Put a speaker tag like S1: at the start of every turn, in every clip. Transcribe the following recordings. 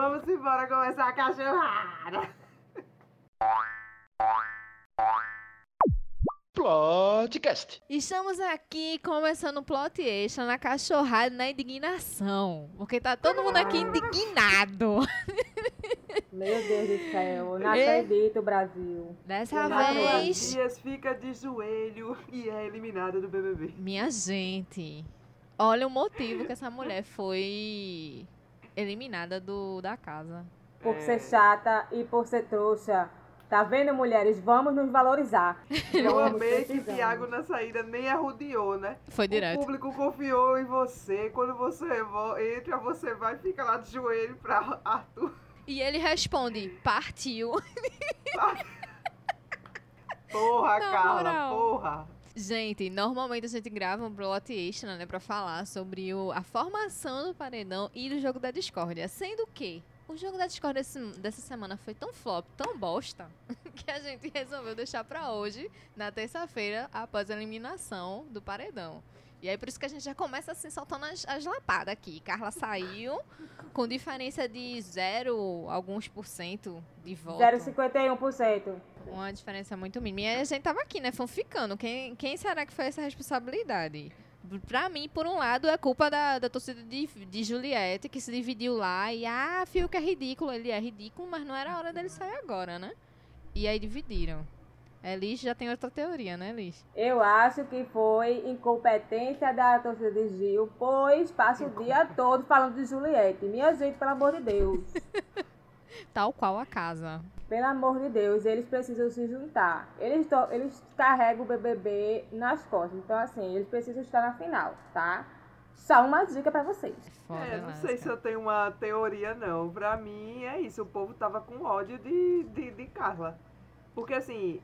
S1: Vamos embora começar a cachorrada.
S2: Plotcast.
S3: Estamos aqui começando o plot extra na cachorrada na indignação. Porque tá todo mundo aqui indignado.
S4: Meu Deus do céu, não acredito, Brasil.
S3: Dessa vez.
S1: Dias fica de joelho e é eliminada do BBB.
S3: Minha gente. Olha o motivo que essa mulher foi eliminada do, da casa.
S4: Por
S1: É.
S4: ser chata e por ser trouxa. Tá vendo, mulheres? Vamos nos valorizar.
S1: Eu
S4: Vamos,
S1: amei que. Thiago na saída nem arrodeou, né?
S3: Foi
S1: O
S3: direto.
S1: público confiou em você. Quando você vo- entra, você vai e fica lá de joelho pra Arthur.
S3: E ele responde: partiu.
S1: Porra,
S3: Na
S1: Carla,
S3: moral.
S1: porra.
S3: Gente, normalmente a gente grava um plot extra, né, pra falar sobre o, a formação do paredão e do jogo da discórdia. Sendo que o jogo da discórdia dessa semana foi tão flop, tão bosta, que a gente resolveu deixar pra hoje, na terça-feira, após a eliminação do paredão. E aí, por isso que a gente já começa assim, soltando as, as lapadas aqui. Carla saiu com diferença de zero, alguns por cento de voto.
S4: 0,51%.
S3: Uma diferença muito mínima. E a gente tava aqui, né? Fanficando. Quem, quem será que foi essa responsabilidade? Pra mim, por um lado, é culpa da, da torcida de, de Juliette, que se dividiu lá. E, ah, Fiuk é ridículo. Ele é ridículo, mas não era a hora dele sair agora, né? E aí dividiram. Elis já tem outra teoria, né, Elis?
S4: Eu acho que foi incompetência da torcida de Gil, pois passa o dia todo falando de Juliette. Minha gente, pelo amor de Deus.
S3: Tal qual a casa.
S4: Pelo amor de Deus, eles precisam se juntar. Eles, to- eles carregam o BBB nas costas. Então, assim, eles precisam estar na final, tá? Só uma dica pra vocês.
S3: Foda,
S1: É, não sei se eu tenho uma teoria, não. Pra mim, é isso. O povo tava com ódio de, de, de Carla. Porque, assim,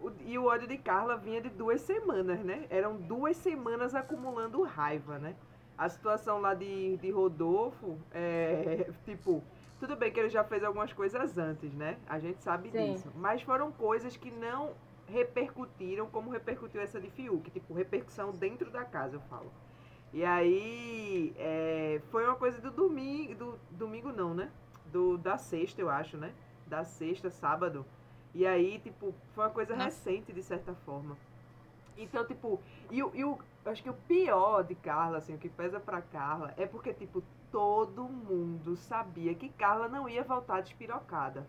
S1: o- e o ódio de Carla vinha de duas semanas, né? Eram duas semanas acumulando raiva, né? A situação lá de, de Rodolfo, é, tipo, tudo bem que ele já fez algumas coisas antes, né? A gente sabe
S4: Sim.
S1: disso. Mas foram coisas que não repercutiram como repercutiu essa de Fiuk. Tipo, repercussão dentro da casa, eu falo. E aí, é, foi uma coisa do domingo, do domingo não, né? Do, da sexta, eu acho, né? Da sexta, sábado. E aí, tipo, foi uma coisa recente, de certa forma. Então, tipo, e, e o, eu acho que o pior de Carla, assim, o que pesa pra Carla, é porque, tipo, todo mundo sabia que Carla não ia voltar despirocada.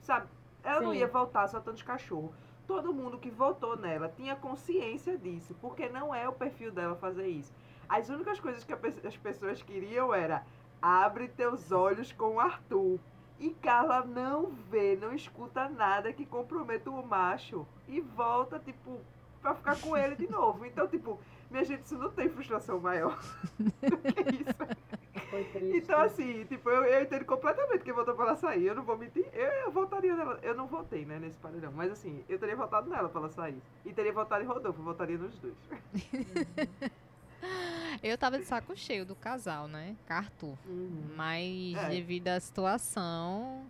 S1: Sabe? Ela não
S4: Sim.
S1: ia voltar soltando os cachorros. Todo mundo que votou nela tinha consciência disso, porque não é o perfil dela fazer isso. As únicas coisas que as pessoas queriam era abre teus olhos com o Arthur. E Carla não vê, não escuta nada que comprometa o macho e volta, tipo, pra ficar com ele de novo. Então, tipo, minha gente, isso não tem frustração maior do que isso.
S4: Foi triste.
S1: Então, assim, tipo, eu, eu entendo completamente quem votou pra ela sair. Eu não vou mentir. Eu, eu votaria nela. Eu não votei, né, nesse paredão. Mas, assim, eu teria votado nela pra ela sair. E teria votado em Rodolfo. Eu votaria nos dois.
S3: Eu tava de saco cheio do casal, né? Com Arthur. Mas
S1: É.
S3: devido à situação,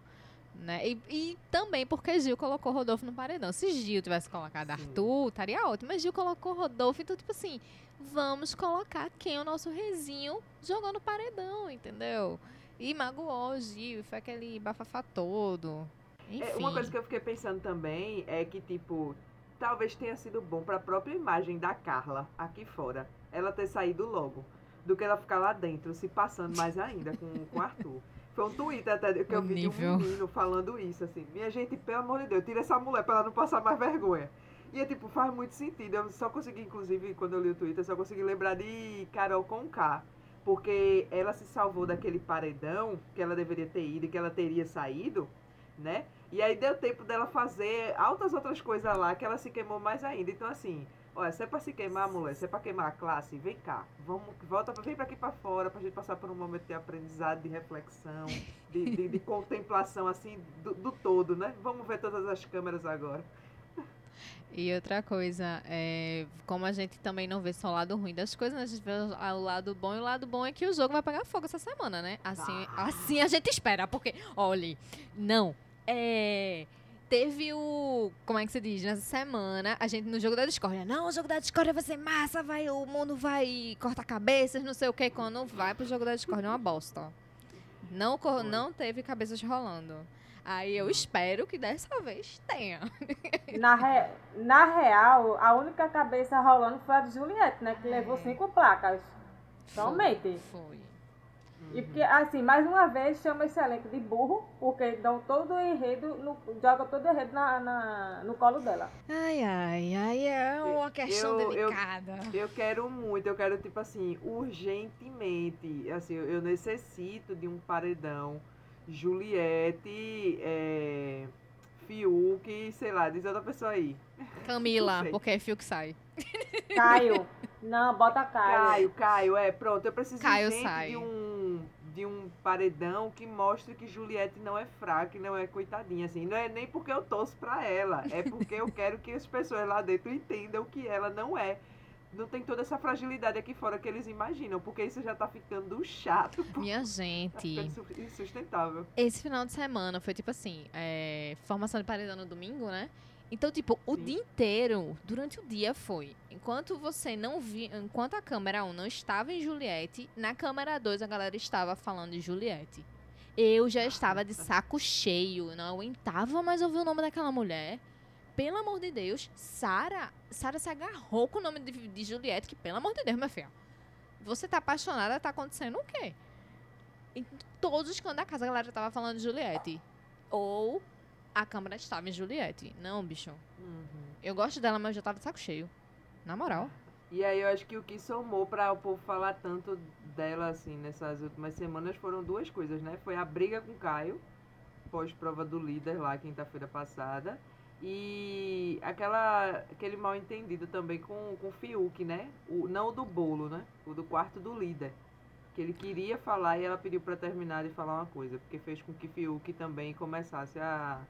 S3: né? E, e também porque Gil colocou Rodolfo no paredão. Se Gil tivesse colocado
S1: Sim.
S3: Arthur, estaria ótimo. Mas Gil colocou Rodolfo, então, tipo assim, vamos colocar quem o nosso rezinho jogou no paredão, entendeu? E magoou o Gil, foi aquele bafafá todo. Enfim.
S1: É, uma coisa que eu fiquei pensando também é que, tipo, talvez tenha sido bom pra própria imagem da Carla aqui fora. Ela ter saído logo. Do que ela ficar lá dentro, se passando mais ainda com com o Arthur. Foi um Twitter até que eu vi de um menino falando isso, assim. Minha gente, pelo amor de Deus, tira essa mulher pra ela não passar mais vergonha. E é tipo, faz muito sentido. Eu só consegui, inclusive, quando eu li o Twitter, eu só consegui lembrar de Carol Conká. Porque ela se salvou daquele paredão que ela deveria ter ido e que ela teria saído, né? E aí deu tempo dela fazer altas outras coisas lá que ela se queimou mais ainda. Então, assim, olha, se é pra se queimar, mulher, se é pra queimar a classe, vem cá. Vamos, volta, vem pra aqui pra fora pra gente passar por um momento de aprendizado, de reflexão, de, de, de contemplação, assim, do, do todo, né? Vamos ver todas as câmeras agora.
S3: E outra coisa, é, como a gente também não vê só o lado ruim das coisas, né, a gente vê o, lado bom, e o lado bom é que o jogo vai pegar fogo essa semana, né? Assim, assim a gente espera, porque, olha, não, é... Teve o. Como é que se diz? Nessa semana, a gente no jogo da discórdia. Não, o jogo da discórdia vai ser massa, vai, o mundo vai cortar cabeças, não sei o que. Quando vai pro jogo da discórdia é uma bosta. Não, não teve cabeças rolando. Aí eu espero que dessa vez tenha.
S4: Na, re- na real, a única cabeça rolando foi a de Juliette, né? Que levou
S3: É.
S4: cinco placas. Somente.
S3: Foi.
S4: E porque, assim, mais uma vez chama esse elenco de burro, porque dão todo o enredo, no, joga todo o enredo na, na- no colo dela.
S3: Ai, ai, ai, é uma questão
S1: Eu- eu-
S3: delicada.
S1: Eu quero muito, eu quero, tipo assim, urgentemente. Assim, eu, eu necessito de um paredão. Juliette, é, Fiuk, sei lá, diz outra pessoa aí.
S3: Camila, porque é fio que sai.
S4: Caio. Não, bota Caio.
S1: Caio, Caio, é, pronto. Eu preciso
S3: Caio sai.
S1: de um de um paredão que mostre que Juliette não é fraca não é coitadinha, assim. Não é nem porque eu torço pra ela, é porque eu quero que as pessoas lá dentro entendam que ela não é. Não tem toda essa fragilidade aqui fora que eles imaginam, porque isso já tá ficando chato.
S3: Minha
S1: tá
S3: gente,
S1: insu- insustentável.
S3: esse final de semana foi tipo assim, é, formação de paredão no domingo, né? Então, tipo, o
S1: Sim.
S3: dia inteiro, durante o dia foi. Enquanto você não via, enquanto a câmera 1 não estava em Juliette, na câmera 2 a galera estava falando de Juliette. Eu já estava de saco cheio, não aguentava mais ouvir o nome daquela mulher. Pelo amor de Deus, Sara, Sara se agarrou com o nome de, de Juliette, que pelo amor de Deus, minha filha. Você tá apaixonada, tá acontecendo o quê? Em todos os cantos da casa a galera tava falando de Juliette. Ou a câmera estava em Juliette. Não, bicho.
S1: Uhum.
S3: Eu gosto dela, mas eu já tava de saco cheio. Na moral.
S1: E aí eu acho que o que somou pra o povo falar tanto dela, assim, nessas últimas semanas foram duas coisas, né? Foi a briga com o Caio, pós-prova do líder lá, quinta-feira passada. E aquela, aquele mal entendido também com, com o Fiuk, né? O, não o do bolo, né? O do quarto do líder. Que ele queria falar e ela pediu pra terminar de falar uma coisa. Porque fez com que Fiuk também começasse a,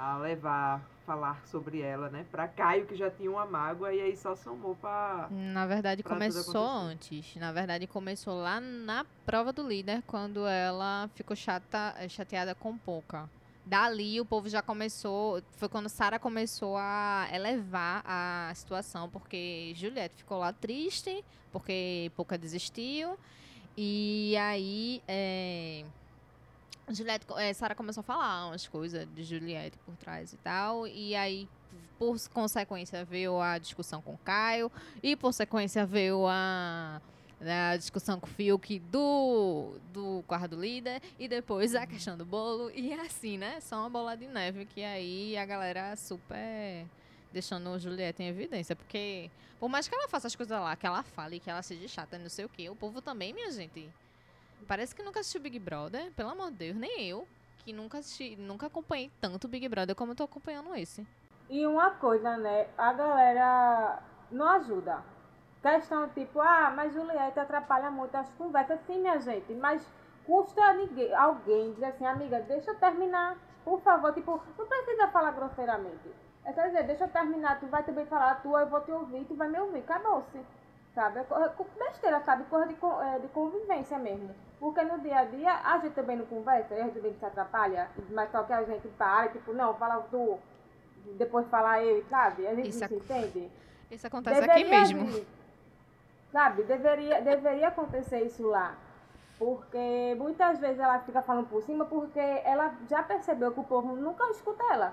S1: a levar, falar sobre ela, né? Pra Caio, que já tinha uma mágoa, e aí só somou pra.
S3: Na verdade, começou antes. Na verdade, começou lá na prova do líder, quando ela ficou chata, eh, chateada com pouca. Dali, o povo já começou. Foi quando Sara começou a elevar a situação, porque Juliette ficou lá triste, porque pouca desistiu. E aí. É, Juliette, eh, Sara começou a falar umas coisas de Juliette por trás e tal. E aí, por consequência, veio a discussão com Caio. E por sequência veio a, a discussão com o Fiuk do, do quarto líder. E depois a questão do bolo. E assim, né? Só uma bola de neve que aí a galera super deixando o Juliette em evidência. Porque por mais que ela faça as coisas lá, que ela fale, que ela seja chata, não sei o quê, o povo também, minha gente. Parece que nunca assistiu Big Brother, pelo amor de Deus, nem eu. Que nunca assisti, nunca acompanhei tanto Big Brother como eu tô acompanhando esse.
S4: E uma coisa, né? A galera não ajuda. Questão tipo, ah, mas Juliette atrapalha muito as conversas. Sim, minha gente, mas custa ninguém, alguém dizer assim, amiga, deixa eu terminar, por favor. Tipo, não precisa falar grosseiramente. É só dizer, deixa eu terminar, tu vai também falar a tua, eu vou te ouvir, tu vai me ouvir, acabou-se. Sabe? É é besteira, sabe? Coisa de, é, de convivência mesmo. Porque no dia a dia a gente também não conversa, a gente se atrapalha, mas só que a gente para, tipo, não, fala tu, depois falar eu, sabe? A gente
S3: Isso
S4: não se entende.
S3: Isso acontece aqui mesmo.
S4: vir, sabe? Deveria, deveria acontecer isso lá. Porque muitas vezes ela fica falando por cima porque ela já percebeu que o povo nunca escuta ela.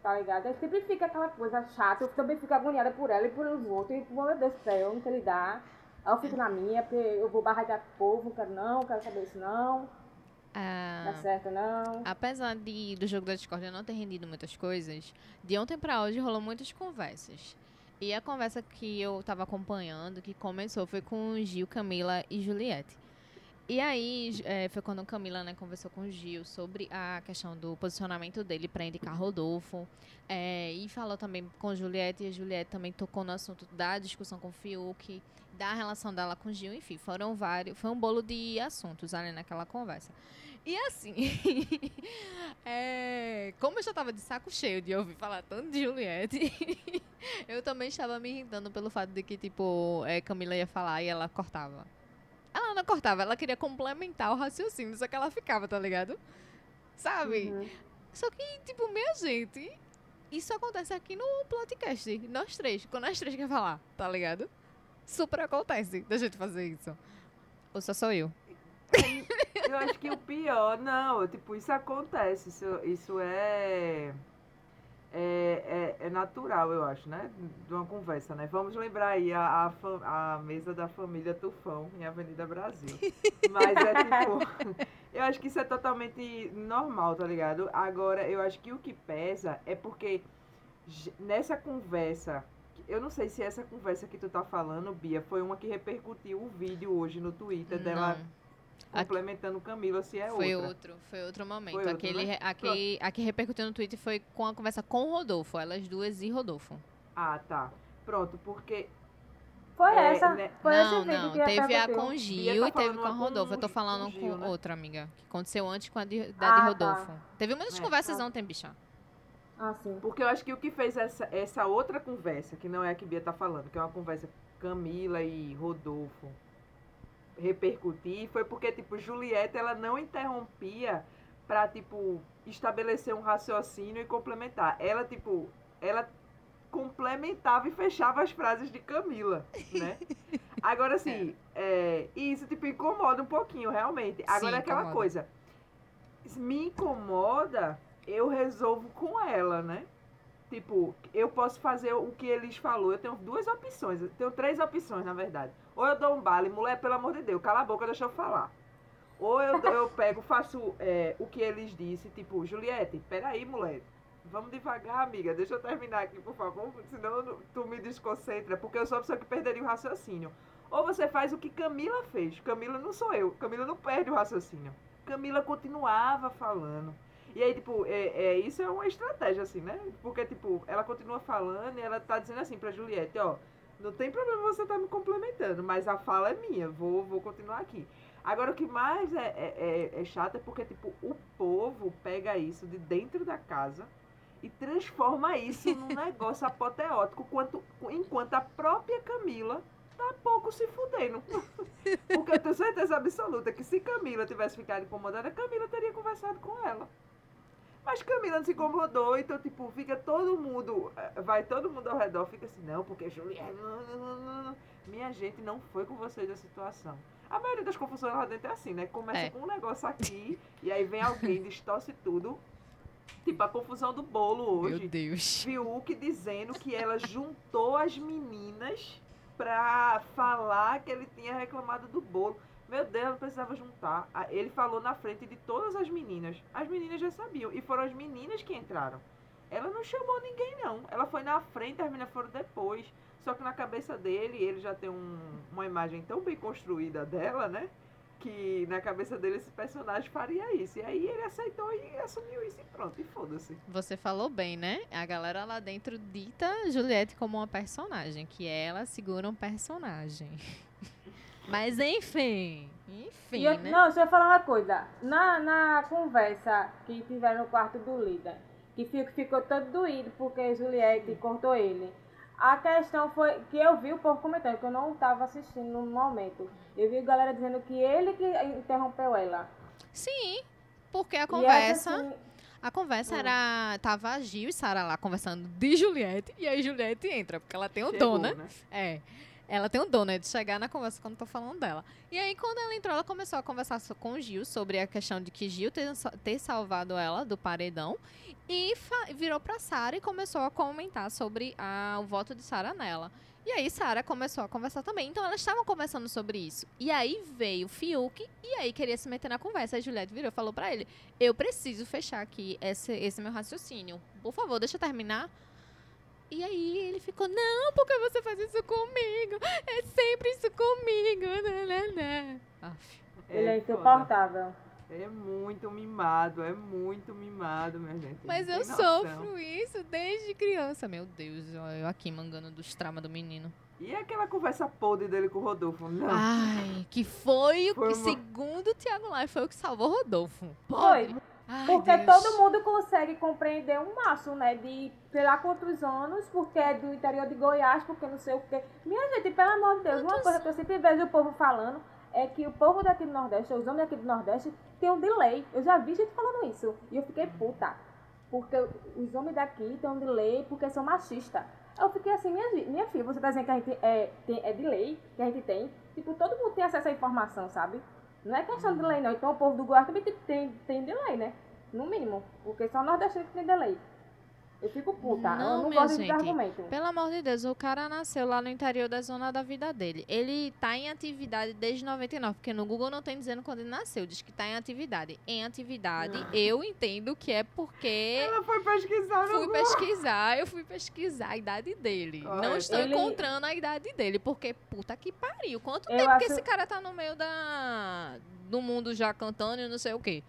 S4: Tá ligado? Aí sempre fica aquela coisa chata. Eu também fico agoniada por ela e por os outros. E, meu Deus do céu, não sei lidar. Aí eu fico na minha, porque eu vou barragar o povo, não quero não, quero saber isso não.
S3: Ah,
S4: Tá certo não.
S3: Apesar de do jogo da Discord não ter rendido muitas coisas, de ontem pra hoje rolou muitas conversas. E a conversa que eu tava acompanhando, que começou, foi com Gil, Camila e Juliette. E aí, eh, foi quando Camila né, conversou com o Gil sobre a questão do posicionamento dele para indicar Rodolfo. eh, e falou também com Juliette, e a Juliette também tocou no assunto da discussão com o Fiuk, da relação dela com o Gil, enfim, foram vários. Foi um bolo de assuntos ali naquela conversa. E assim, é, como eu já tava de saco cheio de ouvir falar tanto de Juliette, eu também estava me irritando pelo fato de que, tipo, é, Camila ia falar e ela cortava. Não cortava, ela queria complementar o raciocínio, só que ela ficava, tá ligado? Sabe?
S4: Uhum.
S3: Só que, tipo, minha gente, isso acontece aqui no podcast. Nós três, quando nós três quer falar, tá ligado? Super acontece da gente fazer isso. Ou só sou eu?
S1: Eu acho que o pior, não, tipo, isso acontece, isso, isso é, é, é, é natural, eu acho, né? De uma conversa, né? Vamos lembrar aí a, a, a mesa da família Tufão em Avenida Brasil. Mas é tipo, eu acho que isso é totalmente normal, tá ligado? Agora, eu acho que o que pesa é porque nessa conversa, eu não sei se essa conversa que tu tá falando, Bia, foi uma que repercutiu o vídeo hoje no Twitter dela
S3: Não. A-
S1: complementando Camila, se é
S3: Foi
S1: outra.
S3: outro, foi outro momento.
S1: Foi outro,
S3: Aquele,
S1: né?
S3: re- aquele, a que repercutiu no Twitter foi com a conversa com o Rodolfo, elas duas e Rodolfo.
S1: Ah, tá. Pronto, porque
S4: Foi
S1: É,
S4: essa.
S1: né?
S4: Foi
S3: não, não,
S4: que
S3: teve a com o Gil
S1: tá
S3: e teve com a
S1: com
S3: Rodolfo. Eu tô
S1: o
S3: falando
S1: Gil,
S3: com
S1: né?
S3: outra amiga, que aconteceu antes com a de, da
S4: Ah,
S3: de
S4: tá.
S3: Rodolfo. Teve muitas
S1: É.
S3: conversas não tem, bicha.
S4: Ah, sim.
S1: Porque eu acho que o que fez essa, essa outra conversa, que não é a que Bia tá falando, que é uma conversa Camila e Rodolfo repercutir, foi porque, tipo, Julieta, ela não interrompia pra, tipo, estabelecer um raciocínio e complementar. Ela, tipo, ela complementava e fechava as frases de Camila, né? Agora, assim, é, e isso, tipo, incomoda um pouquinho, realmente. Agora,
S3: Sim,
S1: é aquela
S3: incomoda.
S1: coisa, me incomoda, eu resolvo com ela, né? Tipo, eu posso fazer o que eles falou. Eu tenho duas opções. Eu tenho três opções, na verdade. Ou eu dou um bale, mulher, pelo amor de Deus, cala a boca, deixa eu falar. Ou eu, eu pego, faço é, o que eles disse, tipo, Juliette, peraí, mulher. Vamos devagar, amiga. Deixa eu terminar aqui, por favor. Senão tu me desconcentra. Porque eu sou a pessoa que perderia o raciocínio. Ou você faz o que Camila fez. Camila não sou eu. Camila não perde o raciocínio. Camila continuava falando. E aí, tipo, é, é, isso é uma estratégia, assim, né? Porque, tipo, ela continua falando e ela tá dizendo assim pra Juliette, ó, não tem problema você tá me complementando, mas a fala é minha, vou, vou continuar aqui. Agora, o que mais é, é, é, é chato é porque, tipo, o povo pega isso de dentro da casa e transforma isso num negócio apoteótico, quanto, enquanto a própria Camila tá pouco se fudendo. Porque eu tenho certeza absoluta que se Camila tivesse ficado incomodada, Camila teria conversado com ela. Mas Camila não se incomodou, então, tipo, fica todo mundo, eh, vai todo mundo ao redor, fica assim, não, porque Juliana, minha gente não foi com vocês a situação. A maioria das confusões lá dentro é assim, né? Começa
S3: É.
S1: com um negócio aqui, e aí vem alguém, distorce tudo. Tipo, a confusão do bolo hoje.
S3: Meu Deus.
S1: Fiuk dizendo que ela juntou as meninas pra falar que ele tinha reclamado do bolo. Meu Deus, não precisava juntar. Ah, Ele falou na frente de todas as meninas. As meninas já sabiam. E foram as meninas que entraram. Ela não chamou ninguém, não. Ela foi na frente, as meninas foram depois. Só que na cabeça dele, ele já tem um- uma imagem tão bem construída dela, né? Que na cabeça dele esse personagem faria isso. E aí ele aceitou e assumiu isso e pronto. E foda-se.
S3: Você falou bem, né? A galera lá dentro dita Juliette como uma personagem, que ela segura um personagem. Mas enfim, enfim,
S4: eu-
S3: né?
S4: Não, deixa eu falar uma coisa. Na, na conversa que tiveram no quarto do líder, que Fiuk ficou todo doído porque Juliette cortou ele. A questão foi que eu vi o povo comentando, que eu não estava assistindo no momento. Eu vi a galera dizendo que ele que interrompeu ela.
S3: Sim, porque a
S4: essa,
S3: conversa,
S4: assim,
S3: a conversa
S4: Hum.
S3: era tava Gil e Sara lá conversando de Juliette e aí Juliette entra, porque ela tem o dom,
S1: Chegou,
S3: né? É. Ela tem o dom, né, de chegar na conversa quando tô falando dela. E aí, quando ela entrou, ela começou a conversar com o Gil sobre a questão de que Gil ter, ter salvado ela do paredão. E virou pra Sara e começou a comentar sobre a- o voto de Sara nela. E aí, Sara começou a conversar também. Então, elas estavam conversando sobre isso. E aí veio Fiuk e aí queria se meter na conversa. Aí Juliette virou e falou pra ele: Eu preciso fechar aqui esse, esse meu raciocínio. Por favor, deixa eu terminar. E aí ele ficou, não, porque você faz isso comigo? É sempre isso comigo. Né, né, né.
S4: Ele é
S1: foda.
S4: insuportável.
S1: É muito mimado, é muito mimado, minha gente.
S3: Mas eu sofro isso desde criança. Meu Deus, eu aqui mangando dos traumas do menino.
S1: E aquela conversa podre dele com o Rodolfo? Não.
S3: Ai, que foi o
S1: Foi
S3: que,
S1: uma-
S3: segundo o Thiago Lai, foi o que salvou Rodolfo.
S4: Foi.
S3: Ai,
S4: Porque
S3: Deus.
S4: todo mundo consegue compreender um maço, né? De sei lá quantos anos, porque é do interior de Goiás, porque não sei o quê. Minha gente, pelo amor de Deus, uma
S3: Quantos-
S4: coisa que eu sempre vejo o povo falando é que o povo daqui do Nordeste, os homens daqui do Nordeste, tem um delay. Eu já vi gente falando isso. E eu fiquei puta. Porque os homens daqui têm um delay porque são machistas. Eu fiquei assim, minha, minha filha, você tá dizendo que a gente é, tem, é delay, que a gente tem. Tipo, todo mundo tem acesso à informação, sabe? Não é questão de delay, não. Então o povo do Goiás também tem, tem, tem delay, né? No mínimo. Porque só nordestino que tem delay. Eu fico puta.
S3: Não,
S4: eu não
S3: minha
S4: gosto de
S3: gente.
S4: argumento.
S3: Pelo amor de Deus, o cara nasceu lá no interior da zona da vida dele. Ele tá em atividade desde 99, porque no Google não tem dizendo quando ele nasceu, diz que tá em atividade. Em atividade,
S4: Ah.
S3: eu entendo que é porque
S1: Ela foi pesquisar no
S3: fui
S1: Google.
S3: pesquisar, eu fui pesquisar a idade dele.
S1: Olha,
S3: não estou
S4: ele-
S3: encontrando a idade dele, porque puta que pariu. Quanto
S4: Eu
S3: tempo que
S4: acho-
S3: esse cara tá no meio da do mundo já cantando e não sei o quê?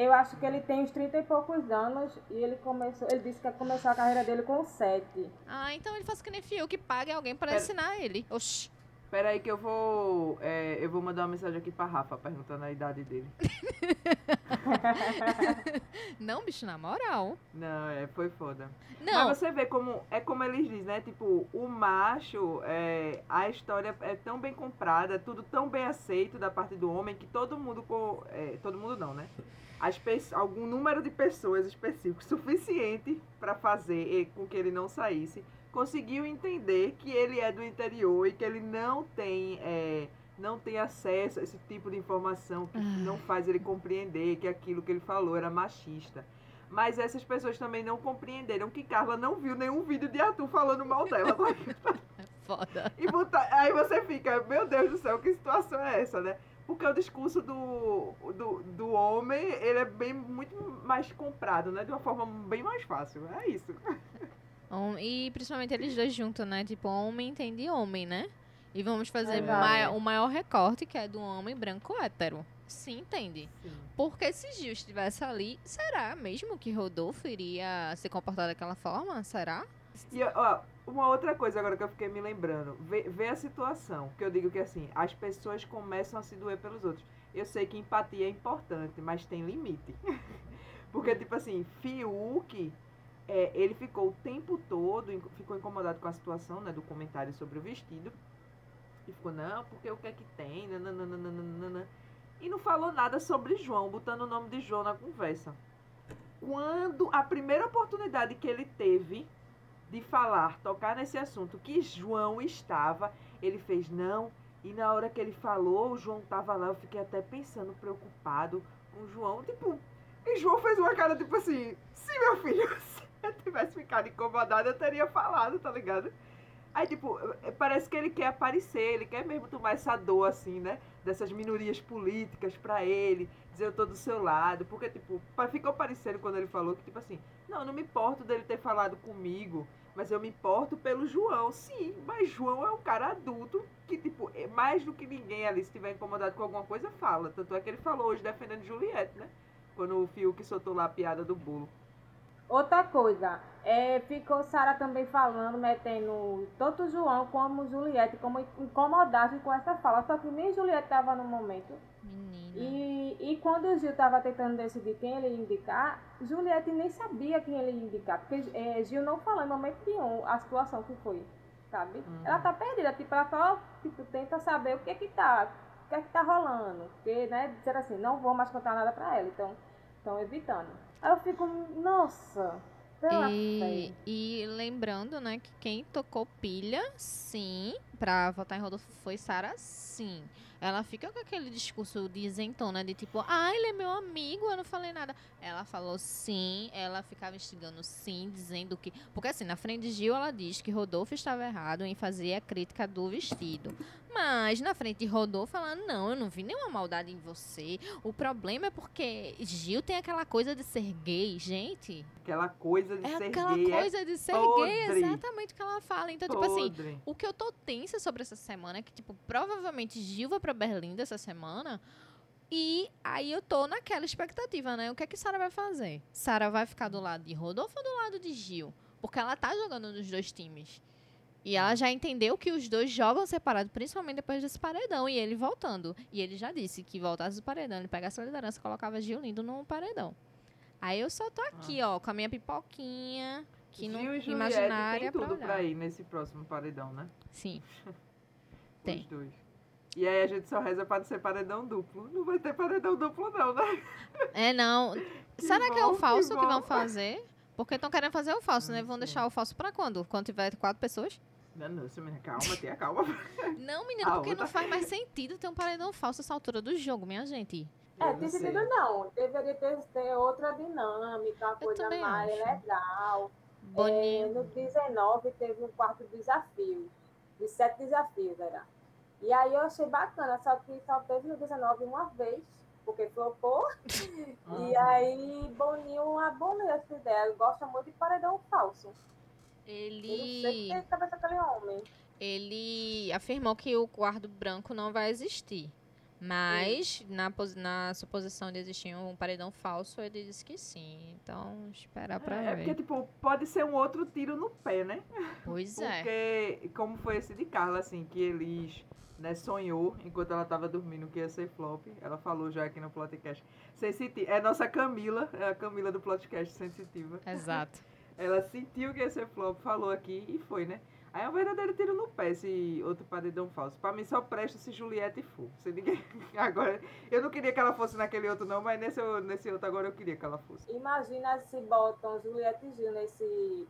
S4: Eu acho que ele tem uns 30 e poucos anos e ele começou. Ele disse que começou a carreira dele com 7.
S3: Ah, então ele faz que nem fio, que pague alguém para
S1: Pera-
S3: ensinar ele. Oxi.
S1: Pera aí que eu vou. é, eu vou mandar uma mensagem aqui pra Rafa perguntando a idade dele.
S3: Não, bicho, na moral.
S1: Não, é, foi foda.
S3: Não,
S1: Mas você vê como. É como eles dizem, né? Tipo, o macho, é, a história é tão bem comprada, é tudo tão bem aceito da parte do homem que todo mundo. co- é, todo mundo não, né? As algum número de pessoas específico suficiente para fazer com que ele não saísse, conseguiu entender que ele é do interior e que ele não tem. é, não tem acesso a esse tipo de informação que
S3: Ah.
S1: não faz ele compreender que aquilo que ele falou era machista. Mas essas pessoas também não compreenderam que Carla não viu nenhum vídeo de Arthur falando mal dela.
S3: é foda.
S1: e botar- aí você fica, meu Deus do céu, que situação é essa, né? Porque o discurso do, do, do homem, ele é bem muito mais comprado, né? De uma forma bem mais fácil. É isso.
S3: E principalmente eles dois juntos, né? Tipo, homem entende homem, né? E vamos fazer mai- o maior recorte, que é do homem branco hétero. Se entende. Porque se Gil estivesse ali, será mesmo que Rodolfo iria se comportar daquela forma? Será?
S1: E, ó, uma outra coisa agora que eu fiquei me lembrando. Vê, vê a situação. Que eu digo que assim, as pessoas começam a se doer pelos outros. Eu sei que empatia é importante, mas tem limite. Porque, tipo assim, Fiuk, é, ele ficou o tempo todo, ficou incomodado com a situação, né, do comentário sobre o vestido. E ficou, não, porque o que é que tem? nananana. E não falou nada sobre João, botando o nome de João na conversa. Quando a primeira oportunidade que ele teve de falar, tocar nesse assunto que João estava, ele fez não. E na hora que ele falou, o João tava lá, eu fiquei até pensando, preocupado com o João. Tipo, e João fez uma cara tipo assim: se meu filho, se eu tivesse ficado incomodado, eu teria falado, tá ligado? Aí, tipo, eh, parece que ele quer aparecer, ele quer mesmo tomar essa dor, assim, né? Dessas minorias políticas pra ele, dizer eu tô do seu lado. Porque, tipo, ficou parecendo quando ele falou que, tipo assim, não, eu não me importo dele ter falado comigo, mas eu me importo pelo João. Sim, mas João é um cara adulto que, tipo, é mais do que ninguém ali, se estiver incomodado com alguma coisa, fala. Tanto é que ele falou hoje defendendo Juliette, né? Quando o Fiuk soltou lá a piada do bolo.
S4: Outra coisa, é, ficou Sara também falando, metendo tanto João como Juliette como incomodados com essa fala. Só que nem Juliette estava no momento. E, e quando o Gil estava tentando decidir quem ele ia indicar, Juliette nem sabia quem ele ia indicar. Porque é, Gil não falou em momento nenhum a situação que foi, sabe?
S1: Uhum.
S4: Ela tá perdida, tipo, ela só tipo, tenta saber o que é que tá, o que é que tá rolando. Porque, né, disseram assim, não vou mais contar nada pra ela, então estão evitando. Aí eu fico, nossa,
S3: E, e lembrando, né, que quem tocou pilha, sim, pra votar em Rodolfo foi Sara, sim. Ela fica com aquele discurso de isentona, de tipo, ah, ele é meu amigo, eu não falei nada. Ela falou sim, ela ficava instigando sim, dizendo que. Porque assim, na frente de Gil, ela diz que Rodolfo estava errado em fazer a crítica do vestido. Mas na frente de Rodolfo, ela, não, eu não vi nenhuma maldade em você. O problema é porque Gil tem aquela coisa de ser gay, gente.
S1: Aquela coisa de
S3: É
S1: ser
S3: aquela
S1: gay,
S3: coisa de ser
S1: podre.
S3: gay, exatamente o que ela fala. Então,
S1: é
S3: tipo assim,
S1: podre.
S3: o que eu tô tensa sobre essa semana é que, tipo, provavelmente Gil vai pra Berlim essa semana. E aí eu tô naquela expectativa, né? O que é que Sara vai fazer? Sara vai ficar do lado de Rodolfo ou do lado de Gil? Porque ela tá jogando nos dois times. E ela já entendeu que os dois jogam separados, principalmente depois desse paredão. E ele voltando. E ele já disse que voltasse do paredão, ele pegasse a liderança e colocava Gil lindo no paredão. Aí eu só tô aqui, ó, com a minha pipoquinha, que não
S1: Gil e Juliette
S3: imaginária
S1: tem tudo
S3: pra
S1: pra, ir nesse próximo paredão, né?
S3: Sim.
S1: Os
S3: Tem.
S1: dois. E aí a gente só reza pra não ser paredão duplo. Não vai ter paredão duplo, não, né?
S3: É, não.
S1: Que
S3: Será que é
S1: bom,
S3: o
S1: que
S3: falso que, vão
S1: bom.
S3: fazer? Porque estão querendo fazer o falso, né? Vão deixar o falso pra quando? Quando tiver quatro pessoas?
S1: Não, não, menina, calma, tenha calma.
S3: Não, menina, porque não
S1: outra.
S3: faz mais sentido ter um paredão falso essa altura do jogo, minha gente.
S4: É,
S1: não
S4: tem sentido não. Deveria ter, ter outra dinâmica, uma coisa mais
S3: acho.
S4: legal. É,
S3: Boninho.
S4: no 19 teve um quarto desafio. De sete desafios, era. E aí eu achei bacana, só que só teve no 19 uma vez, porque flopou. E aí Boninho aboliu essa ideia. Ele gosta muito de paredão falso. Eu não sei o que
S3: Ele,
S4: tem cabeça aquele homem.
S3: ele afirmou que o quarto branco não vai existir. Mas, na, na suposição de existir um paredão falso, ele disse que sim. Então, esperar pra
S1: É, é
S3: ver.
S1: porque, tipo, pode ser um outro tiro no pé, né?
S3: Pois é.
S1: Porque, como foi esse de Carla, assim, que Elis né, sonhou enquanto ela tava dormindo que ia ser flop. Ela falou já aqui no podcast. Sensitiva. É nossa Camila, é a Camila do podcast Sensitiva.
S3: Exato.
S1: Ela sentiu que ia ser flop, falou aqui e foi, né? Aí é um verdadeiro tiro no pé esse outro paredão falso. Pra mim só presta se Juliette for. Se ninguém... Agora, eu não queria que ela fosse naquele outro não, mas nesse, nesse outro agora eu queria que ela fosse.
S4: Imagina se botam Juliette e Gil nesse,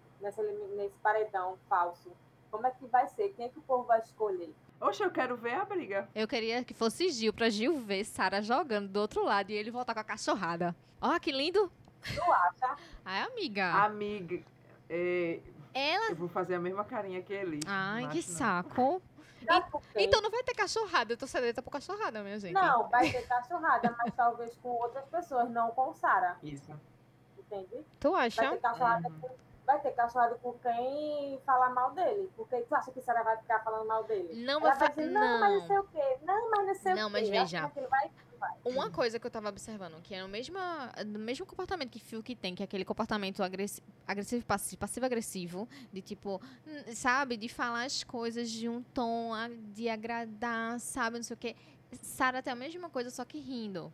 S4: nesse paredão falso. Como é que vai ser? Quem é que o povo vai escolher?
S1: Oxe, eu quero ver a briga.
S3: Eu queria que fosse Gil, pra Gil ver Sara jogando do outro lado e ele voltar com a cachorrada. Ó, que lindo!
S4: Tu acha?
S3: Ai, amiga.
S1: Amiga, é,
S3: Ela.
S1: eu vou fazer a mesma carinha que Elis.
S3: Ai, que
S1: não.
S3: saco. Então não vai ter cachorrada. Eu tô sedenta por cachorrada, minha gente.
S4: Não, vai ter cachorrada, mas talvez com outras pessoas, não com Sara.
S1: Isso.
S4: Entende?
S3: Tu
S4: Vai
S3: acha?
S4: ter cachorrada
S1: Uhum.
S4: com, vai ter cachorrada com quem falar mal dele. Porque tu acha que Sara vai ficar falando mal dele?
S3: Não,
S4: Ela
S3: mas
S4: vai
S3: fa-
S4: dizer, não, mas não sei
S3: não.
S4: o quê. Não, mas não sei
S3: Não,
S4: o quê.
S3: mas
S4: Eu acho
S3: veja.
S4: vai-
S3: Uma coisa que eu tava observando, que é o mesmo, no mesmo comportamento que Fiuk tem, que é aquele comportamento agressi- agressivo, passivo, passivo-agressivo, de tipo, sabe, de falar as coisas de um tom a- de agradar, sabe, não sei o quê. Sara tem a mesma coisa, só que rindo.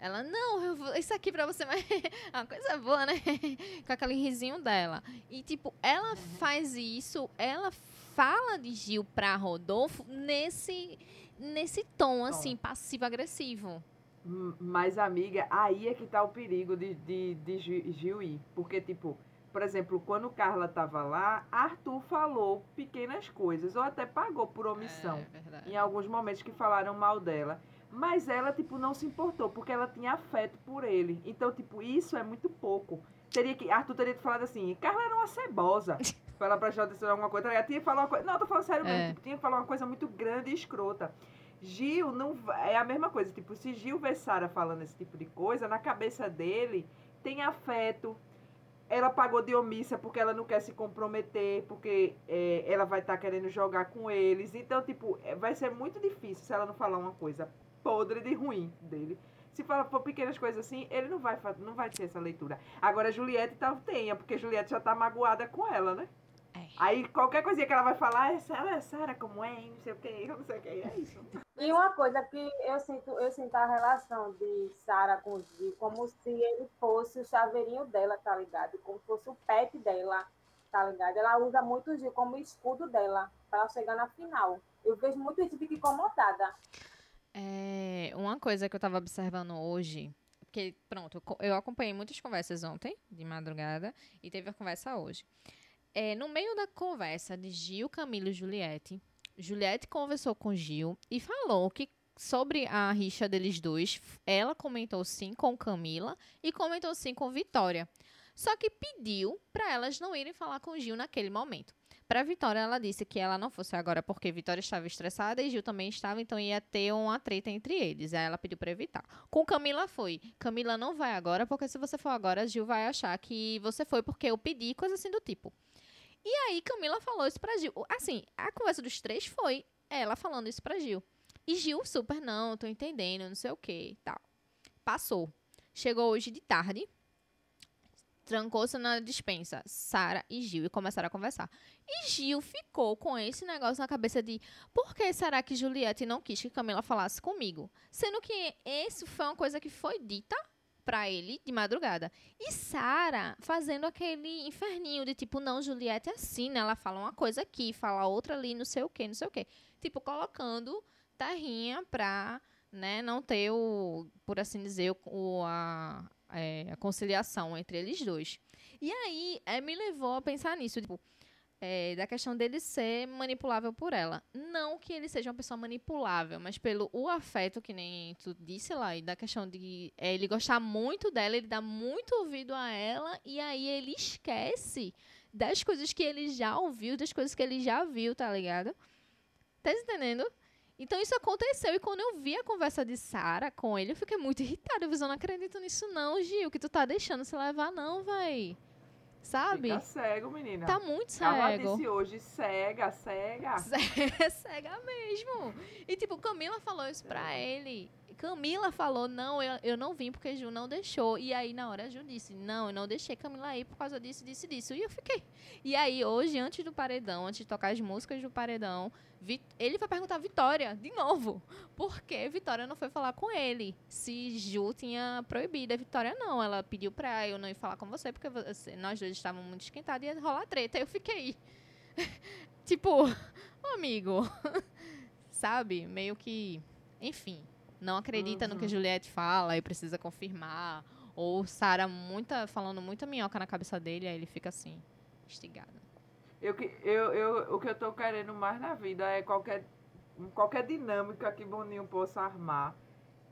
S3: Ela, não, eu vou, isso aqui pra você vai é uma coisa boa, né? Com aquele risinho dela. E, tipo, ela faz isso, ela fala de Gil pra Rodolfo nesse, nesse tom, assim, passivo-agressivo.
S1: Mas, amiga, aí é que tá o perigo de, de, de Gi- Gil ir. Porque, tipo, por exemplo, quando Carla tava lá, Arthur falou pequenas coisas, ou até pagou por omissão.
S3: É verdade.
S1: Em alguns momentos que falaram mal dela. Mas ela, tipo, não se importou, porque ela tinha afeto por ele. Então, tipo, isso é muito pouco. Teria que, Arthur teria falado assim, Carla era uma cebosa. pra ela prestar atenção em alguma coisa. tá ligado? Tinha que falar uma coisa. Não, eu tô falando sério mesmo.
S3: É.
S1: Tipo, tinha que falar uma coisa muito grande e escrota. Gil não é a mesma coisa, tipo, se Gil vê Sara falando esse tipo de coisa, na cabeça dele tem afeto. Ela pagou de omissa porque ela não quer se comprometer, porque é, ela vai estar querendo jogar com eles. Então, tipo, é, vai ser muito difícil se ela não falar uma coisa podre de ruim dele. Se for, for pequenas coisas assim, ele não vai, não vai ter essa leitura. Agora, Juliette tal tenha, porque Juliette já tá magoada com ela, né?
S3: É.
S1: Aí qualquer coisinha que ela vai falar, é Sara, Sara, como é, não sei o que, não sei o que, é isso.
S4: E uma coisa que eu sinto, eu sinto a relação de Sara com o Gil como se ele fosse o chaveirinho dela, tá ligado? Como se fosse o pet dela, tá ligado? Ela usa muito o Gil como escudo dela para chegar na final. Eu vejo muito isso, fico incomodada.
S3: É, uma coisa que eu tava observando hoje, porque, pronto, eu co- eu acompanhei muitas conversas ontem, de madrugada, e teve a conversa hoje. É, no meio da conversa de Gil, Camilo e Juliette, Juliette conversou com Gil e falou que sobre a rixa deles dois, ela comentou sim com Camila e comentou sim com Vitória. Só que pediu para elas não irem falar com Gil naquele momento. Para Vitória, ela disse que ela não fosse agora porque Vitória estava estressada e Gil também estava, então ia ter uma treta entre eles. Aí ela pediu para evitar. Com Camila foi. Camila não vai agora, porque se você for agora, Gil vai achar que você foi porque eu pedi, coisa assim do tipo. E aí Camila falou isso pra Gil. Assim, a conversa dos três foi ela falando isso pra Gil. E Gil, super, não, tô entendendo, não sei o que tal. Passou. Chegou hoje de tarde. Trancou-se na dispensa, Sara e Gil, e começaram a conversar. E Gil ficou com esse negócio na cabeça de por que será que Juliette não quis que Camila falasse comigo? Sendo que isso foi uma coisa que foi dita pra ele de madrugada. E Sara fazendo aquele inferninho de tipo, não, Juliette é assim, né? Ela fala uma coisa aqui, fala outra ali, não sei o que, não sei o que. Tipo, colocando terrinha pra, né, não ter o, por assim dizer, o, a, é, a conciliação entre eles dois. E aí, é, me levou a pensar nisso, tipo, é, da questão dele ser manipulável por ela. Não que ele seja uma pessoa manipulável, mas pelo o afeto, que nem tu disse lá, e da questão de é, ele gostar muito dela, ele dá muito ouvido a ela, e aí ele esquece das coisas que ele já ouviu, das coisas que ele já viu, tá ligado? Tá entendendo? Então isso aconteceu, e quando eu vi a conversa de Sara com ele, eu fiquei muito irritada. Eu disse, eu não acredito nisso não, Gil, que tu tá deixando se levar não, véi. Sabe?
S1: Fica cego, menina.
S3: Tá muito cego.
S1: disse hoje, cega, cega.
S3: É cega mesmo. E tipo, Camila falou isso pra ele. Camila falou, não, eu, eu não vim porque Ju não deixou. E aí, na hora, a Ju disse, não, eu não deixei Camila ir por causa disso, disso disso. E eu fiquei. E aí, hoje, antes do paredão, antes de tocar as músicas do paredão, ele vai perguntar a Vitória, de novo. Por que Vitória não foi falar com ele? Se Ju tinha proibido. A Vitória não, ela pediu pra eu não ir falar com você, porque você- nós dois estávamos muito esquentados e ia rolar treta. Eu fiquei. tipo, amigo. Sabe? Meio que. Enfim. Não acredita no que
S1: Uhum.
S3: Juliette fala e precisa confirmar. Ou Sara muita, falando muita minhoca na cabeça dele, aí ele fica assim, instigado.
S1: Eu, eu, eu, o que eu tô querendo mais na vida é qualquer, qualquer dinâmica que Boninho possa armar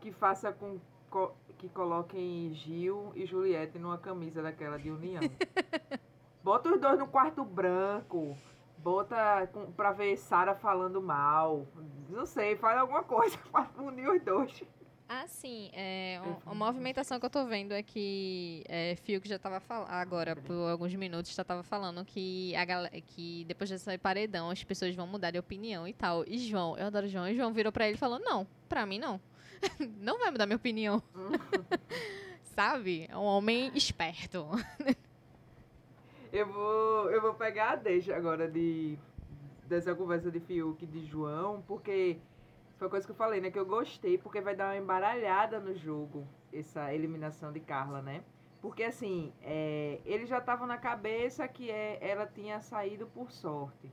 S1: que faça com co- que coloquem Gil e Juliette numa camisa daquela de união. Bota os dois no quarto branco. Bota com, pra ver Sara falando mal. Não sei, faz alguma coisa pra unir os dois.
S3: Assim, é, um-
S1: Perfeito.
S3: a movimentação que eu tô vendo é que é, Fio que já tava falando agora, por alguns minutos, já tava falando que, a que depois dessa paredão as pessoas vão mudar de opinião e tal. E João, eu adoro João, e João virou pra ele e falou: Não, pra mim não. não vai mudar minha opinião. Sabe? É um homem esperto.
S1: Eu vou, eu vou pegar a deixa agora de dessa conversa de Fiuk e de João, porque foi coisa que eu falei, né? Que eu gostei, porque vai dar uma embaralhada no jogo, essa eliminação de Carla, né? Porque assim, é, eles já estavam na cabeça que é, ela tinha saído por sorte.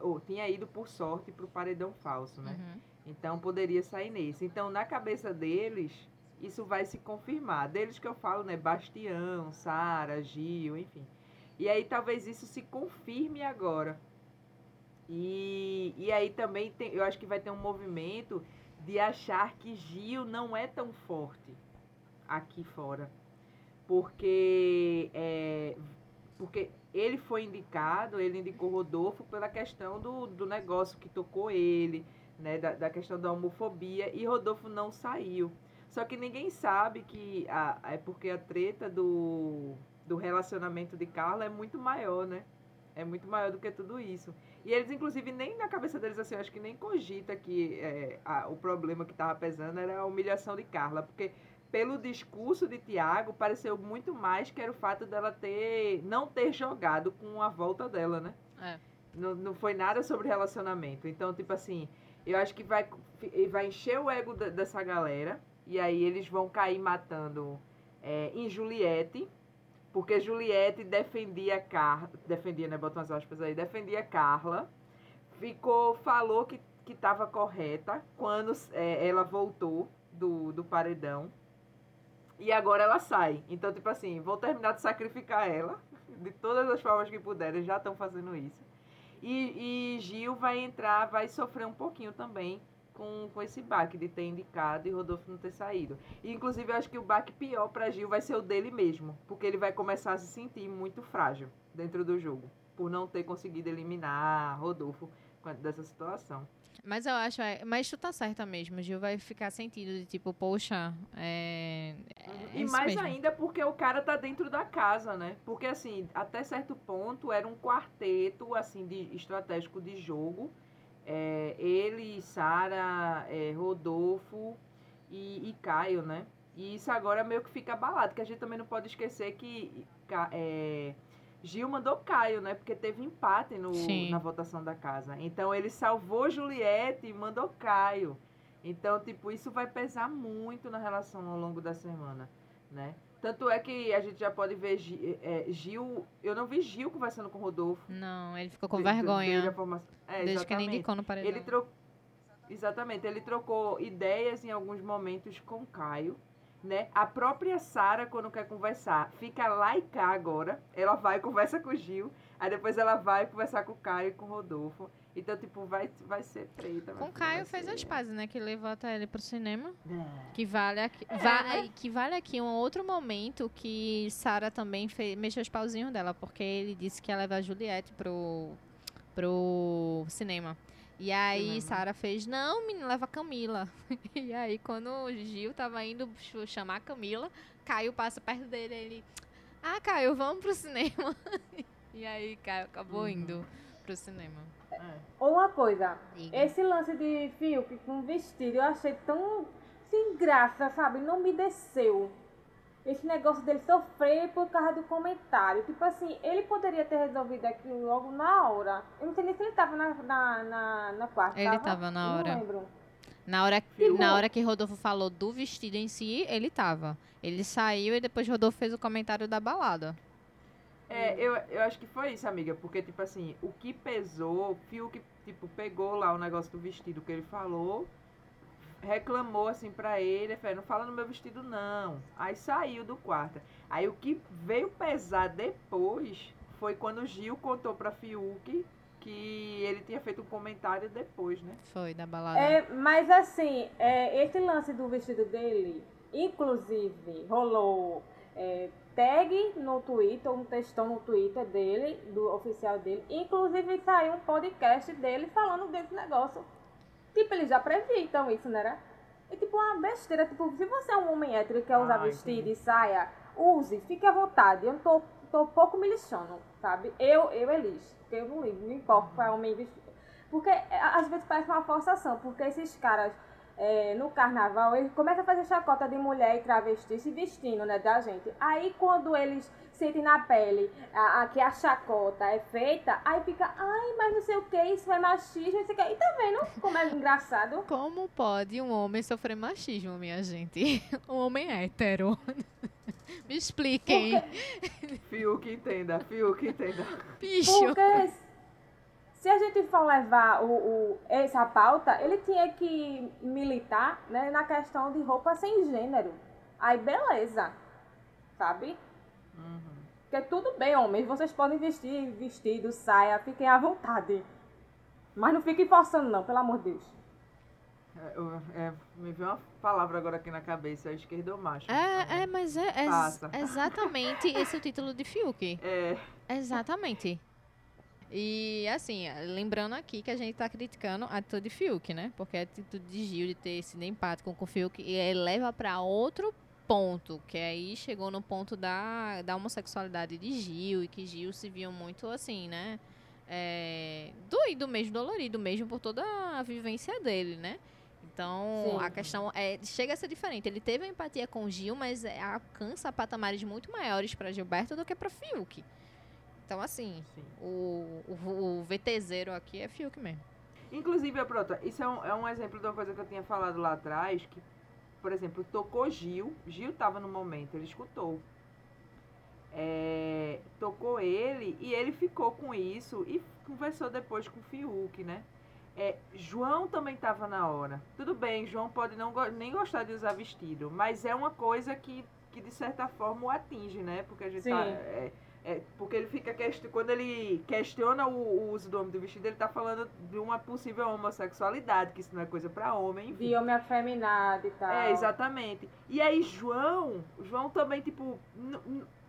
S1: Ou tinha ido por sorte pro paredão falso, né?
S3: Uhum.
S1: Então poderia sair nesse. Então, na cabeça deles, isso vai se confirmar. Deles que eu falo, né? Bastião, Sara, Gil, enfim. E aí talvez isso se confirme agora. E, e aí também tem, eu acho que vai ter um movimento de achar que Gil não é tão forte aqui fora. Porque, é, porque ele foi indicado, ele indicou Rodolfo pela questão do, do negócio que tocou ele, né, da, da questão da homofobia, e Rodolfo não saiu. Só que ninguém sabe que a, é porque a treta do, do relacionamento de Carla é muito maior, né? É muito maior do que tudo isso. E eles, inclusive, nem na cabeça deles, assim, eu acho que nem cogita que é, a- o problema que estava pesando era a humilhação de Carla. Porque pelo discurso de Tiago, pareceu muito mais que era o fato dela ter não ter jogado com a volta dela, né?
S3: É.
S1: Não, não foi nada sobre relacionamento. Então, tipo assim, eu acho que vai, vai encher o ego dessa galera. E aí eles vão cair matando é, em Juliette. Porque Juliette defendia Carla. Defendia, né? Bota umas aspas aí. Defendia Carla. Ficou, falou que, que tava correta quando é, ela voltou do, do paredão. E agora ela sai. Então, tipo assim, vou terminar de sacrificar ela. De todas as formas que puderem, já estão fazendo isso. E, e Gil vai entrar, vai sofrer um pouquinho também com, com esse baque de ter indicado e Rodolfo não ter saído. E, inclusive, eu acho que o baque pior para Gil vai ser o dele mesmo. Porque ele vai começar a se sentir muito frágil dentro do jogo. Por não ter conseguido eliminar Rodolfo dessa situação.
S3: Mas eu acho, é, mas tu tá certa mesmo, Gil vai ficar sentido de tipo, poxa, é, é
S1: e
S3: isso
S1: mais
S3: mesmo.
S1: ainda porque o cara tá dentro da casa, né? Porque assim, até certo ponto era um quarteto assim de estratégico de jogo. É, ele, Sara, é, Rodolfo e, e Caio, né? E isso agora meio que fica abalado, que a gente também não pode esquecer que é, Gil mandou Caio, né? Porque teve empate no,
S3: Sim.
S1: na votação da casa. Então ele salvou Juliette e mandou Caio. Então, tipo, isso vai pesar muito na relação ao longo da semana, né? Tanto é que a gente já pode ver Gi- é, Gil. Eu não vi Gil conversando com o Rodolfo.
S3: Não, ele ficou com
S1: de- de-
S3: vergonha
S1: formação. É,
S3: desde que ele indicou no paredão.
S1: Ele trocou. Exatamente, ele trocou ideias em alguns momentos com Caio. né? A própria Sara, quando quer conversar, fica lá e cá agora. Ela vai e conversa com o Gil. Aí depois ela vai conversar com o Caio e com o Rodolfo. Então, tipo, vai, vai ser treta.
S3: Com Caio fez
S1: ser-
S3: as pazes, né? Que levou até ele pro cinema.
S1: É.
S3: Que vale aqui, vale, que vale aqui um outro momento que Sara também fez, mexeu os pauzinhos dela, porque ele disse que ia levar a Juliette pro, pro cinema. E aí. Sara fez, não, menino, leva a Camila. E aí quando o Gil tava indo ch- chamar a Camila, Caio passa perto dele, ele, ah, Caio, vamos pro cinema. E aí Caio acabou
S1: Uhum.
S3: indo pro cinema.
S1: É.
S4: Ou uma coisa,
S3: Diga.
S4: esse lance de Fiuk com vestido eu achei tão sem graça, sabe? Não me desceu. Esse negócio dele sofrer por causa do comentário. Tipo assim, ele poderia ter resolvido aquilo logo na hora. Eu não sei nem se ele tava na, na, na, na quarta.
S3: Ele tava na
S4: Eu
S3: hora.
S4: Não lembro.
S3: Na hora,
S1: Fiuk.
S3: na hora que Rodolfo falou do vestido em si, ele tava. Ele saiu e depois Rodolfo fez o comentário da balada.
S1: É, eu, eu acho que foi isso, amiga, porque, tipo assim, o que pesou, Fiuk, tipo, pegou lá o negócio do vestido que ele falou, reclamou, assim, pra ele, falou, não fala no meu vestido, não. Aí saiu do quarto. Aí o que veio pesar depois foi quando o Gil contou pra Fiuk que ele tinha feito um comentário depois, né?
S3: Foi, da balada.
S4: É, mas assim, é, esse lance do vestido dele, inclusive, rolou é, tag no Twitter, um textão no Twitter dele, do oficial dele. Inclusive saiu um podcast dele falando desse negócio. Tipo, ele já previa então isso, né? É tipo uma besteira. Tipo, se você é um homem hétero e quer usar
S1: Ah,
S4: vestido
S1: entendi.
S4: e saia, use, fique à vontade. Eu tô, tô pouco me lixando, sabe? Eu, eu elijo. Porque eu não ligo, não importa qual é o homem vestido. Porque é, às vezes parece uma forçação, porque esses caras é, no carnaval, eles começam a fazer chacota de mulher e travesti se vestindo, né, da gente. Aí quando eles sentem na pele a, a, que a chacota é feita, aí fica, ai, mas não sei o que, isso é machismo, não sei o que. E tá vendo como é engraçado?
S3: Como pode um homem sofrer machismo, minha gente? Um homem hétero. Me expliquem.
S1: Fiuk entenda, Fiuk entenda.
S3: Bicho.
S4: Porque se a gente for levar o, o, essa pauta, ele tinha que militar né, na questão de roupa sem gênero. Aí beleza, sabe?
S1: Uhum.
S4: Porque tudo bem, homens, vocês podem vestir vestido, saia, fiquem à vontade. Mas não fiquem forçando não, pelo amor de Deus.
S1: É, eu- é, me veio uma palavra agora aqui na cabeça, esquerdo ou macho.
S3: É, é, mas é, é exatamente esse é o título de Fiuk.
S1: É,
S3: Exatamente. E assim, lembrando aqui que a gente tá criticando a atitude de Fiuk, né? Porque a atitude de Gil de ter sido empático com o Fiuk e leva pra outro ponto, que aí chegou no ponto da, da homossexualidade de Gil e que Gil se viu muito assim, né? É, doído mesmo, dolorido mesmo por toda a vivência dele, né? Então,
S4: Sim.
S3: a questão é, chega a ser diferente. Ele teve empatia com Gil, mas é, alcança patamares muito maiores para Gilberto do que para Fiuk. Então, assim,
S1: sim.
S3: o, o, o VT0 aqui é Fiuk mesmo.
S1: Inclusive, pronto, isso é um, é um exemplo de uma coisa que eu tinha falado lá atrás, que, por exemplo, tocou Gil, Gil tava no momento, ele escutou. É, tocou ele e ele ficou com isso e conversou depois com o Fiuk, né? É, João também estava na hora. Tudo bem, João pode não go- nem gostar de usar vestido, mas é uma coisa que, que de certa forma o atinge, né? Porque a gente
S4: Sim.
S1: tá, é, é, porque ele fica quando ele questiona o, o uso do homem do vestido, ele tá falando de uma possível homossexualidade, que isso não é coisa para homem, enfim.
S4: De homem afeminado e tal.
S1: É, exatamente. E aí João, João também, tipo,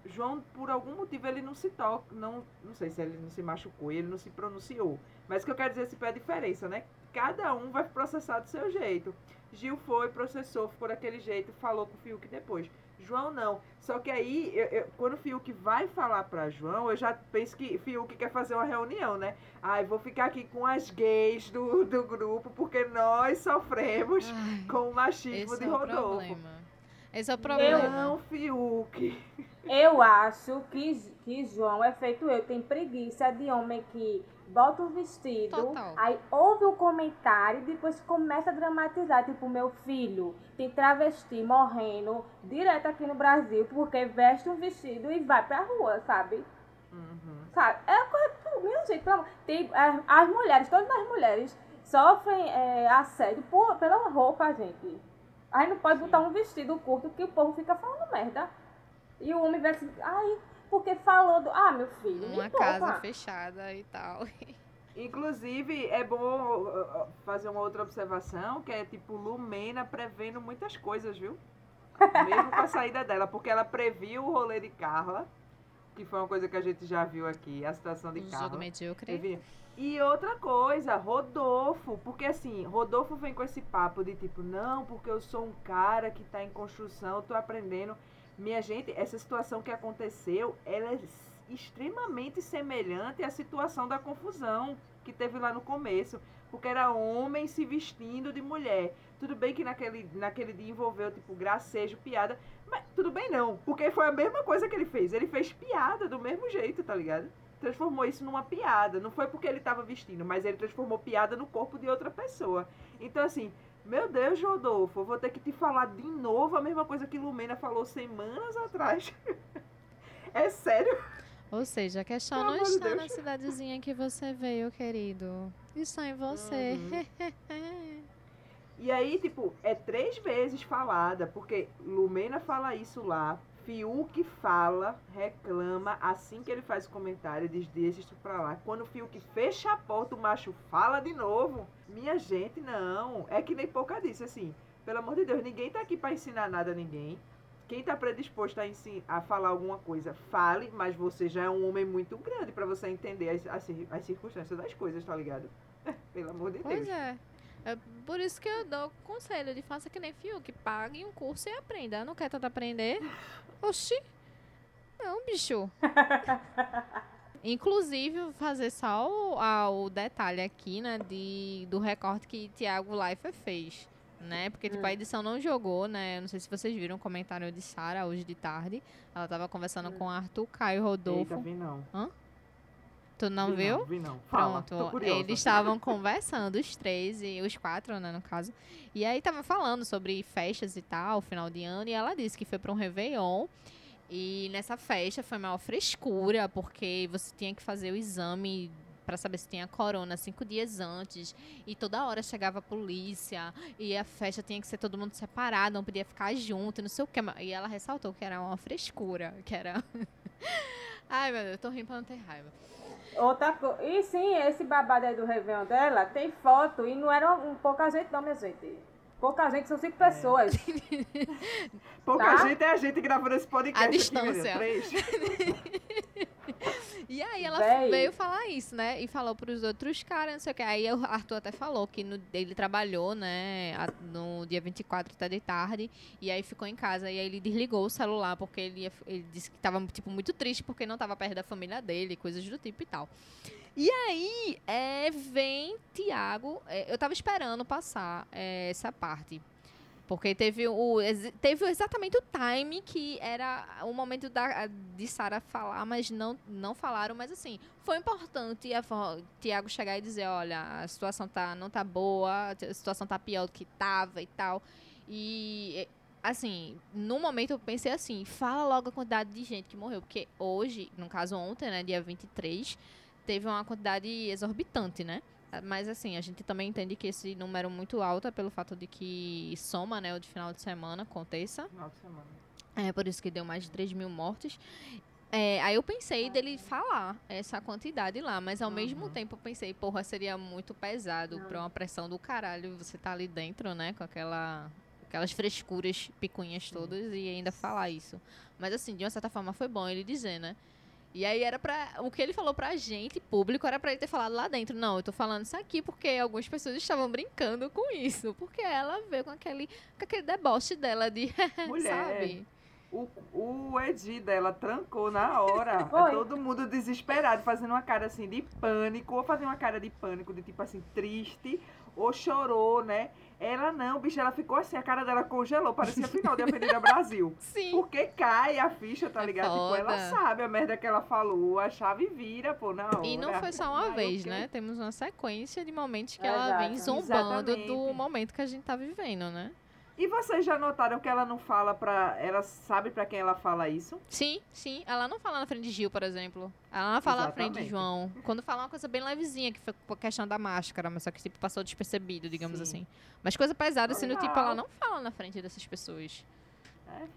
S1: João, por algum motivo, ele não se toca, não, não sei se ele não se machucou, ele não se pronunciou. Mas o que eu quero dizer assim, é a diferença, né? Cada um vai processar do seu jeito. Gil foi, processou, ficou daquele jeito, falou com o Fiuk depois. João não. Só que aí, eu- eu- quando o Fiuk vai falar pra João, eu já penso que Fiuk quer fazer uma reunião, né? Ai, vou ficar aqui com as gays do, do grupo, porque nós sofremos
S3: Ai,
S1: com o machismo de
S3: é o
S1: Rodolfo.
S3: problema. Esse é o problema.
S1: Não, Fiuk.
S4: Eu acho que, que João é feito eu. Tem preguiça de homem que bota o vestido,
S3: Total.
S4: aí ouve o comentário e depois começa a dramatizar. Tipo, meu filho tem travesti morrendo direto aqui no Brasil porque veste um vestido e vai pra rua, sabe?
S1: Uhum.
S4: Sabe? É minha gente. pelo amor- Tem, é, as mulheres, todas as mulheres sofrem é, assédio por, pela roupa, gente. Aí não pode botar um vestido curto que o povo fica falando merda. E o homem vai assim, ai, porque falou do. Ah, meu filho. me
S3: Uma
S4: poupa.
S3: casa fechada e tal.
S1: Inclusive, é bom fazer uma outra observação, que é tipo Lumena prevendo muitas coisas, viu? Mesmo com a saída dela, porque ela previu o rolê de Carla, que foi uma coisa que a gente já viu aqui, a situação de
S3: Um
S1: Carla.
S3: jogo medíocre.
S1: E outra coisa, Rodolfo, porque assim, Rodolfo vem com esse papo de tipo, não, porque eu sou um cara que tá em construção, tô aprendendo. Minha gente, essa situação que aconteceu, ela é extremamente semelhante à situação da confusão que teve lá no começo, porque era homem se vestindo de mulher. Tudo bem que naquele, naquele dia envolveu, tipo, gracejo, piada, mas tudo bem não, porque foi a mesma coisa que ele fez. Ele fez piada do mesmo jeito, tá ligado? transformou isso numa piada. Não foi porque ele estava vestindo, mas ele transformou piada no corpo de outra pessoa. Então, assim, meu Deus, Rodolfo, vou ter que te falar de novo a mesma coisa que Lumena falou semanas atrás. é sério?
S3: Ou seja, a questão
S1: Pelo
S3: não está na
S1: Deus.
S3: cidadezinha que você veio, querido. Está em você.
S1: Uhum. E aí, tipo, é três vezes falada, porque Lumena fala isso lá, Fiuk fala, reclama, assim que ele faz o comentário, diz deixa isso pra lá. Quando o Fiuk fecha a porta, o macho fala de novo. Minha gente, não. É que nem pouca disse, assim, pelo amor de Deus, ninguém tá aqui pra ensinar nada a ninguém. Quem tá predisposto a, a falar alguma coisa, fale, mas você já é um homem muito grande pra você entender as, as, as circunstâncias das coisas, tá ligado? pelo amor de
S3: Pois
S1: Deus.
S3: é. É por isso que eu dou o conselho de faça que nem Fiuk, pague um curso e aprenda. Não quer tanto aprender? Oxi. Não, bicho. Inclusive, fazer só o, detalhe aqui, né, de, do recorte que Thiago Leifert fez, né? Porque, tipo,
S4: Hum.
S3: a edição não jogou, né? Eu não sei se vocês viram o comentário de Sara hoje de tarde. Ela tava conversando
S4: Hum.
S3: com Arthur, Caio Rodolfo.
S1: Eita, vi não.
S3: Tu não
S1: vi
S3: viu?
S1: Não, vi não. Fala,
S3: Pronto, eles estavam conversando, os três, e os quatro, né, no caso. E aí tava falando sobre festas e tal, final de ano, e ela disse que foi pra um Réveillon. E nessa festa foi maior frescura, porque você tinha que fazer o exame pra saber se tinha corona cinco dias antes. E toda hora chegava a polícia. E a festa tinha que ser todo mundo separado, não podia ficar junto, não sei o que. E ela ressaltou que era uma frescura, que era. Ai, meu Deus, eu tô rindo pra não ter raiva.
S4: Outra coisa. E sim, esse babado aí do Réveillon dela tem foto e não era um, pouca gente, não, minha gente. Pouca gente, são cinco pessoas.
S1: Pouca
S4: tá?
S1: gente é a gente gravando esse podcast.
S3: A
S1: aqui,
S3: distância.
S1: menina. Três.
S3: E aí ela
S4: Véi.
S3: veio falar isso, né? E falou pros outros caras, não sei o que. Aí o Arthur até falou que no- ele trabalhou, né, a- no dia 24 até de tarde, e aí ficou em casa. E aí ele desligou o celular, porque ele, ia- ele disse que tava, tipo, muito triste porque não tava perto da família dele, coisas do tipo e tal. E aí, é, vem Tiago. é, eu tava esperando passar é, essa parte. Porque teve, o, teve exatamente o time que era o momento da, de Sara falar, mas não, não falaram. Mas assim, foi importante a Tiago chegar e dizer, olha, a situação tá, não tá boa, a situação tá pior do que tava e tal. E assim, no momento eu pensei assim, fala logo a quantidade de gente que morreu. Porque hoje, no caso ontem, né, dia 23, teve uma quantidade exorbitante, né? Mas assim, a gente também entende que esse número muito alto é pelo fato de que soma, né, o de final de semana aconteça.
S1: Final de semana.
S3: É por isso que deu mais de 3 mil mortes. É, aí eu pensei dele falar essa quantidade lá, mas ao mesmo
S1: Uhum.
S3: tempo eu pensei, porra, seria muito pesado
S4: Não.
S3: pra uma pressão do caralho você tá ali dentro, né, com aquela aquelas frescuras picuinhas todas e ainda falar isso. Mas assim, de uma certa forma foi bom ele dizer, né? E aí era pra. O que ele falou pra gente, público, era pra ele ter falado lá dentro. Não, eu tô falando isso aqui porque algumas pessoas estavam brincando com isso. Porque ela veio com aquele, com aquele deboche dela de.
S1: Mulher.
S3: sabe?
S1: O, o Edi dela trancou na hora.
S4: Foi.
S1: Todo mundo desesperado, fazendo uma cara assim de pânico, ou fazendo uma cara de pânico, de tipo assim, triste, ou chorou, né? Ela não, bicho, ela ficou assim, a cara dela congelou, parecia final de Avenida Brasil.
S3: Sim.
S1: Porque cai a ficha, tá
S3: É
S1: ligado? Tipo, ela sabe a merda que ela falou, a chave vira, pô, na hora.
S3: E não foi só uma
S1: eu
S3: vez, né? Temos uma sequência de momentos que ela vem zombando do
S1: Exatamente.
S3: momento que a gente tá vivendo, né?
S1: E vocês já notaram que ela não fala pra. Ela sabe pra quem ela fala isso?
S3: Sim, sim. Ela não fala na frente de Gil, por exemplo. Ela não fala na frente de
S1: Exatamente.
S3: João. Quando fala uma coisa bem levezinha, que foi a questão da máscara, mas só que tipo, passou despercebido, digamos
S1: Sim.
S3: assim. Mas coisa pesada, assim, do tipo, ela não fala na frente dessas pessoas.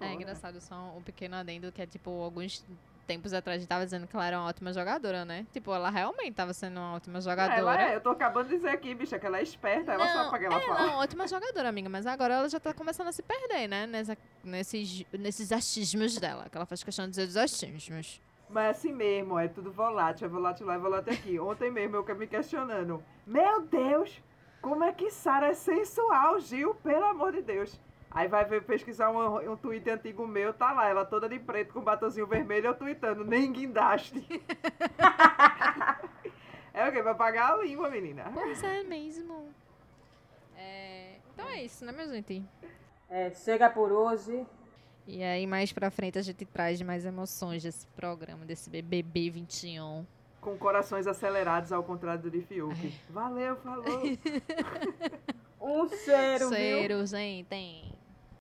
S1: É,
S3: É engraçado, só um pequeno adendo que é tipo, alguns tempos atrás a gente tava dizendo que ela era uma ótima jogadora, né? Tipo, ela realmente tava sendo uma ótima jogadora.
S1: Ela é, eu tô acabando de dizer aqui, bicha, que ela é esperta, ela sabe pra que ela
S3: é,
S1: fala.
S3: não, ótima jogadora, amiga, mas agora ela já tá começando a se perder, né? Nessa, nesses, nesses achismos dela, que ela faz questão de dizer dos achismos.
S1: Mas é assim mesmo, é tudo volátil, é volátil lá, é volátil aqui. Ontem mesmo eu me questionando. Meu Deus, como é que Sara é sensual, Gil? Pelo amor de Deus. Aí vai ver, pesquisar um, um tweet antigo meu, tá lá, ela toda de preto com batonzinho vermelho, eu tweetando, nem guindaste. é o quê? Vai pagar a língua, menina.
S3: Pois é mesmo. É, então é isso, né, minha gente?
S4: É, chega por hoje.
S3: E aí, mais pra frente, a gente traz mais emoções desse programa, desse BBB 21.
S1: Com corações acelerados ao contrário do de Fiuk. Valeu, falou.
S4: Um cheiro, viu?
S3: Cheiro, gente.